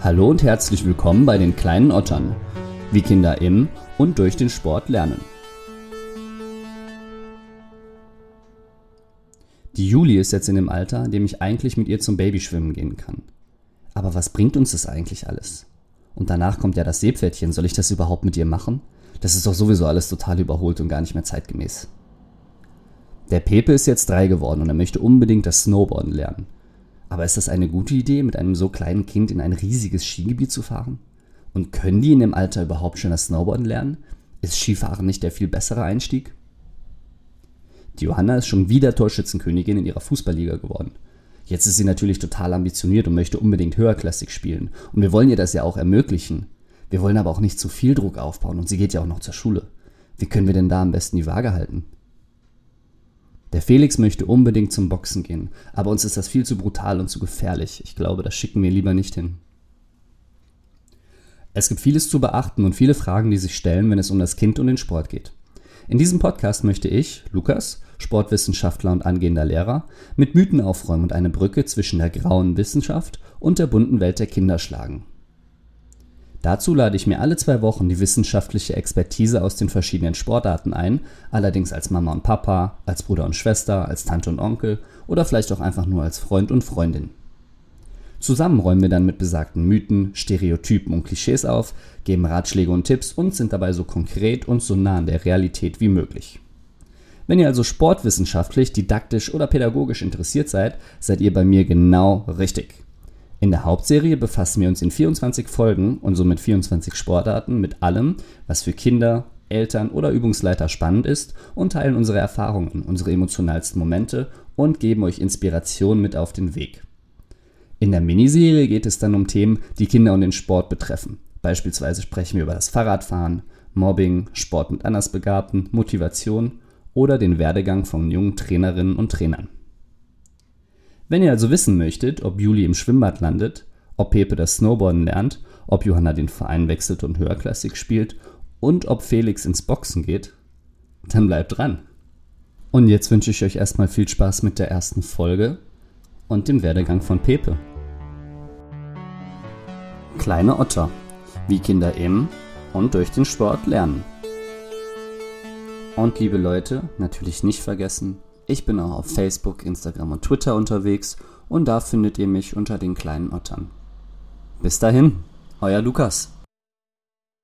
Hallo und herzlich willkommen bei den kleinen Ottern, wie Kinder im und durch den Sport lernen. Die Juli ist jetzt in dem Alter, in dem ich eigentlich mit ihr zum Babyschwimmen gehen kann. Aber was bringt uns das eigentlich alles? Und danach kommt ja das Seepferdchen, soll ich das überhaupt mit ihr machen? Das ist doch sowieso alles total überholt und gar nicht mehr zeitgemäß. Der Pepe ist jetzt drei geworden und er möchte unbedingt das Snowboarden lernen. Aber ist das eine gute Idee, mit einem so kleinen Kind in ein riesiges Skigebiet zu fahren? Und können die in dem Alter überhaupt schon das Snowboarden lernen? Ist Skifahren nicht der viel bessere Einstieg? Die Johanna ist schon wieder Torschützenkönigin in ihrer Fußballliga geworden. Jetzt ist sie natürlich total ambitioniert und möchte unbedingt höherklassig spielen. Und wir wollen ihr das ja auch ermöglichen. Wir wollen aber auch nicht zu viel Druck aufbauen und sie geht ja auch noch zur Schule. Wie können wir denn da am besten die Waage halten? Der Felix möchte unbedingt zum Boxen gehen, aber uns ist das viel zu brutal und zu gefährlich. Ich glaube, das schicken wir lieber nicht hin. Es gibt vieles zu beachten und viele Fragen, die sich stellen, wenn es um das Kind und den Sport geht. In diesem Podcast möchte ich, Lukas, Sportwissenschaftler und angehender Lehrer, mit Mythen aufräumen und eine Brücke zwischen der grauen Wissenschaft und der bunten Welt der Kinder schlagen. Dazu lade ich mir alle zwei Wochen die wissenschaftliche Expertise aus den verschiedenen Sportarten ein, allerdings als Mama und Papa, als Bruder und Schwester, als Tante und Onkel oder vielleicht auch einfach nur als Freund und Freundin. Zusammen räumen wir dann mit besagten Mythen, Stereotypen und Klischees auf, geben Ratschläge und Tipps und sind dabei so konkret und so nah an der Realität wie möglich. Wenn ihr also sportwissenschaftlich, didaktisch oder pädagogisch interessiert seid, seid ihr bei mir genau richtig. In der Hauptserie befassen wir uns in 24 Folgen und somit 24 Sportarten mit allem, was für Kinder, Eltern oder Übungsleiter spannend ist und teilen unsere Erfahrungen, unsere emotionalsten Momente und geben euch Inspiration mit auf den Weg. In der Miniserie geht es dann um Themen, die Kinder und den Sport betreffen. Beispielsweise sprechen wir über das Fahrradfahren, Mobbing, Sport mit Andersbegabten, Motivation oder den Werdegang von jungen Trainerinnen und Trainern. Wenn ihr also wissen möchtet, ob Juli im Schwimmbad landet, ob Pepe das Snowboarden lernt, ob Johanna den Verein wechselt und höherklassig spielt und ob Felix ins Boxen geht, dann bleibt dran. Und jetzt wünsche ich euch erstmal viel Spaß mit der ersten Folge und dem Werdegang von Pepe. Kleine Otter, wie Kinder im und durch den Sport lernen. Und liebe Leute, natürlich nicht vergessen, ich bin auch auf Facebook, Instagram und Twitter unterwegs und da findet ihr mich unter den kleinen Ottern. Bis dahin, euer Lukas.